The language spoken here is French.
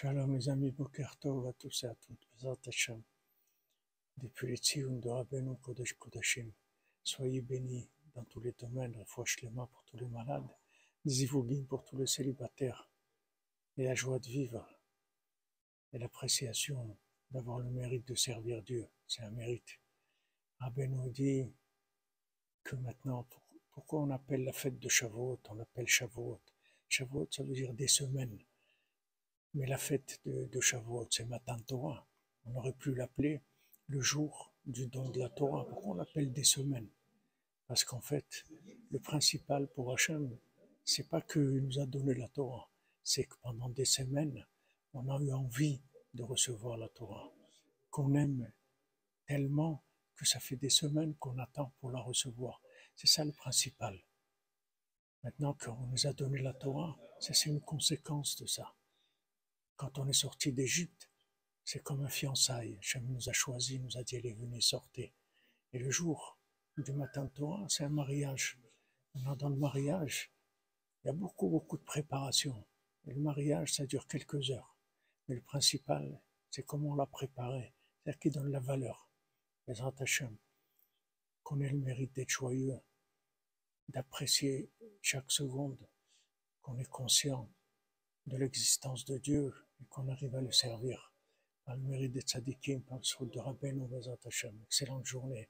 Shalom les amis, Boker Tov à tous et à toutes, Bezat Hashem. Depuis les Tzion de Rabbeinu Kodesh Kodashim, soyez bénis dans tous les domaines, Lema pour tous les malades, Zivugim pour tous les célibataires, et la joie de vivre, et l'appréciation d'avoir le mérite de servir Dieu, c'est un mérite. Rabbeinu dit que maintenant, pourquoi on appelle la fête de Shavuot, on appelle Shavuot. Shavuot, ça veut dire des semaines. Mais la fête de, Shavuot, c'est Matan Torah. On aurait pu l'appeler le jour du don de la Torah. Pourquoi on l'appelle des semaines? Parce qu'en fait, le principal pour Hachem, c'est pas qu'il nous a donné la Torah, c'est que pendant des semaines, on a eu envie de recevoir la Torah, qu'on aime tellement que ça fait des semaines qu'on attend pour la recevoir. C'est ça le principal. Maintenant qu'on nous a donné la Torah, c'est une conséquence de ça. Quand on est sorti d'Égypte, c'est comme un fiançailles. Hachem nous a choisi, nous a dit allez, venez, sortez. Et le jour du matin de Torah, c'est un mariage. dans le mariage, il y a beaucoup, beaucoup de préparation. Et le mariage, ça dure quelques heures. Mais le principal, c'est comment on l'a préparé. C'est-à-dire qui donne la valeur. Les Hachem. Qu'on ait le mérite d'être joyeux, d'apprécier chaque seconde, qu'on est conscient de l'existence de Dieu et qu'on arrive à le servir. Par le mérite des tzadikim, par le de Rabbeinu Bezat Hashem. Excellente journée.